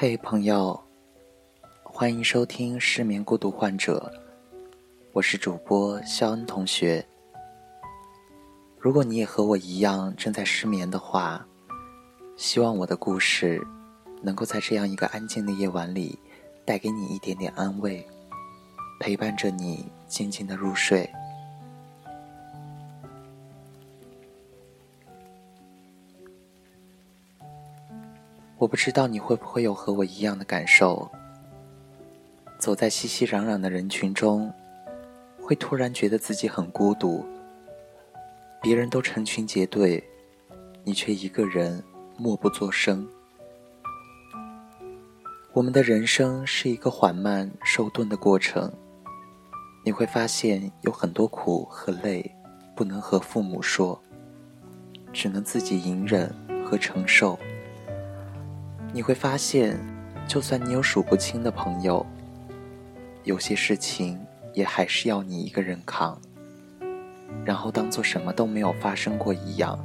嘿，朋友，欢迎收听失眠孤独患者，我是主播肖恩同学。如果你也和我一样正在失眠的话，希望我的故事能够在这样一个安静的夜晚里，带给你一点点安慰，陪伴着你静静的入睡。我不知道你会不会有和我一样的感受。走在熙熙攘攘的人群中，会突然觉得自己很孤独。别人都成群结队，你却一个人默不作声。我们的人生是一个缓慢受顿的过程，你会发现有很多苦和累，不能和父母说，只能自己隐忍和承受。你会发现，就算你有数不清的朋友，有些事情也还是要你一个人扛，然后当做什么都没有发生过一样。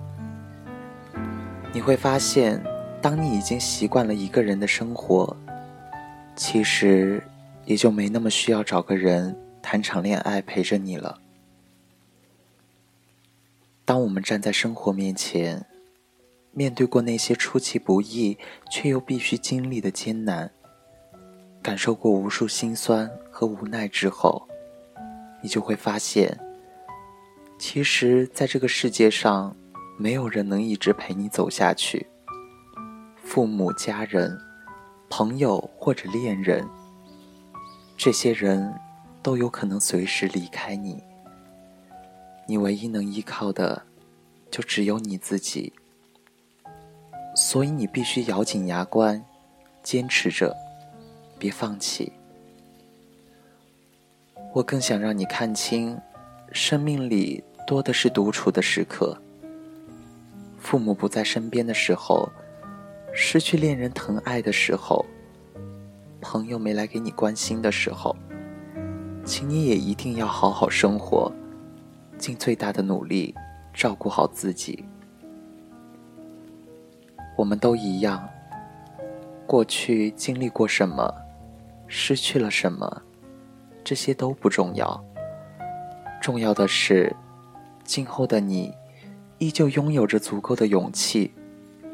你会发现，当你已经习惯了一个人的生活，其实也就没那么需要找个人谈场恋爱陪着你了。当我们站在生活面前。面对过那些出其不意却又必须经历的艰难，感受过无数心酸和无奈之后，你就会发现，其实，在这个世界上，没有人能一直陪你走下去。父母、家人、朋友或者恋人，这些人都有可能随时离开你。你唯一能依靠的，就只有你自己。所以你必须咬紧牙关，坚持着，别放弃。我更想让你看清，生命里多的是独处的时刻。父母不在身边的时候，失去恋人疼爱的时候，朋友没来给你关心的时候，请你也一定要好好生活，尽最大的努力照顾好自己。我们都一样，过去经历过什么，失去了什么，这些都不重要。重要的是，今后的你依旧拥有着足够的勇气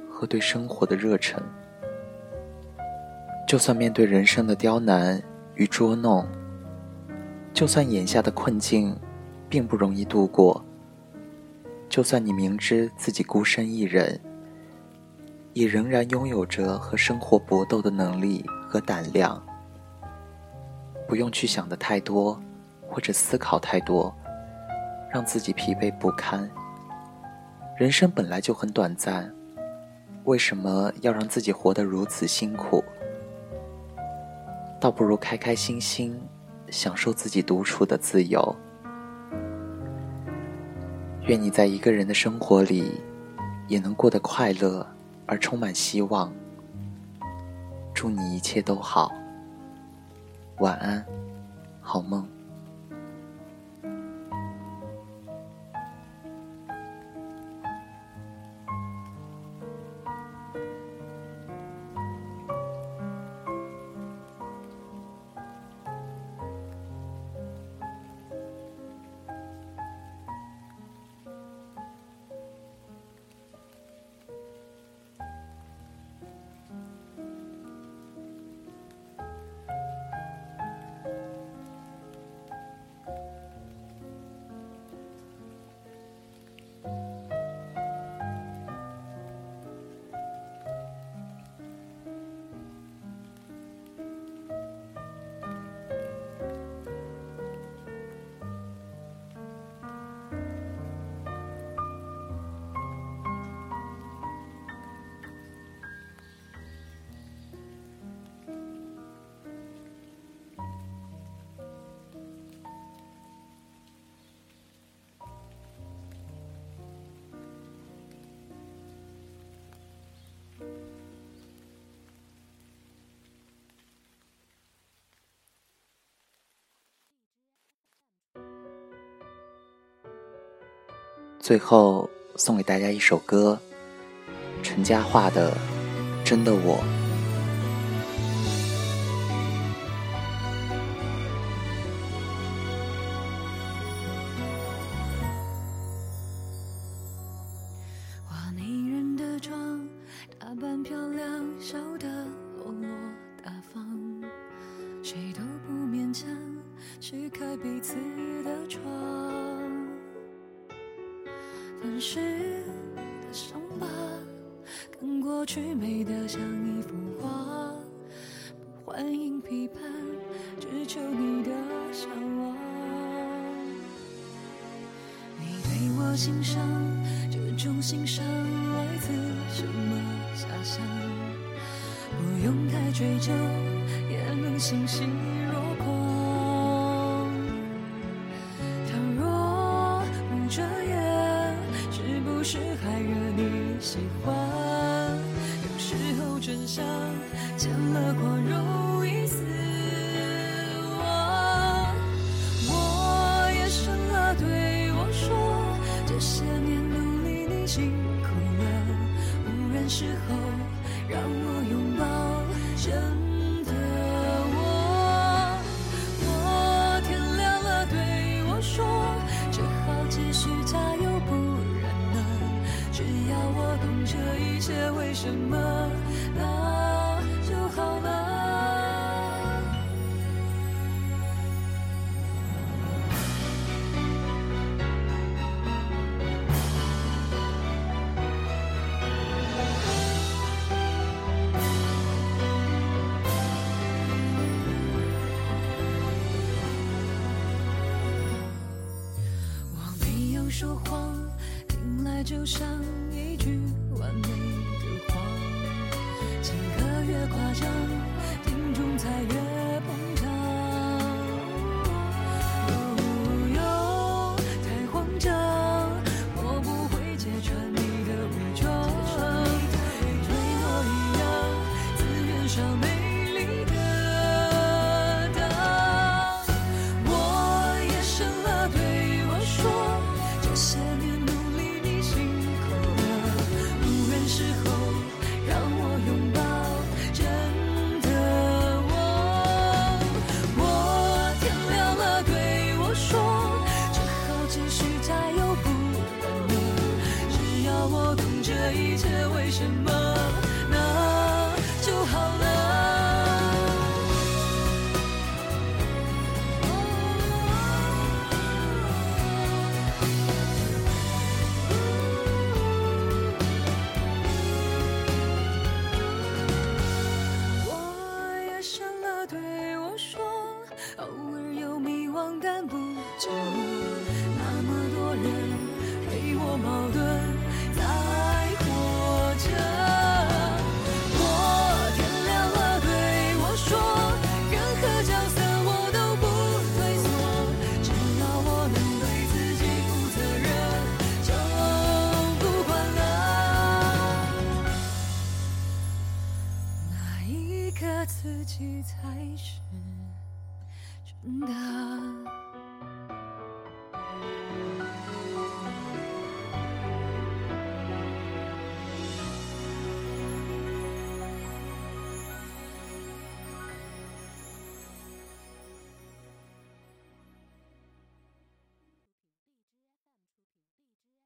和对生活的热忱。就算面对人生的刁难与捉弄，就算眼下的困境并不容易度过，就算你明知自己孤身一人。也仍然拥有着和生活搏斗的能力和胆量，不用去想的太多，或者思考太多，让自己疲惫不堪。人生本来就很短暂，为什么要让自己活得如此辛苦？倒不如开开心心，享受自己独处的自由。愿你在一个人的生活里，也能过得快乐。而充满希望。祝你一切都好，晚安，好梦。最后送给大家一首歌陈嘉桦的真的我。人的妆打扮漂亮笑时的伤疤，跟过去美得像一幅画。不欢迎批判，只求你的向往。你对我欣赏，这种欣赏来自什么遐想？不用太追究，也能欣信。让我拥抱真的我。我天亮了对我说，只好继续加油，不然呢？只要我懂这一切为什么。说谎听来就像一句完美的谎，情歌越夸张。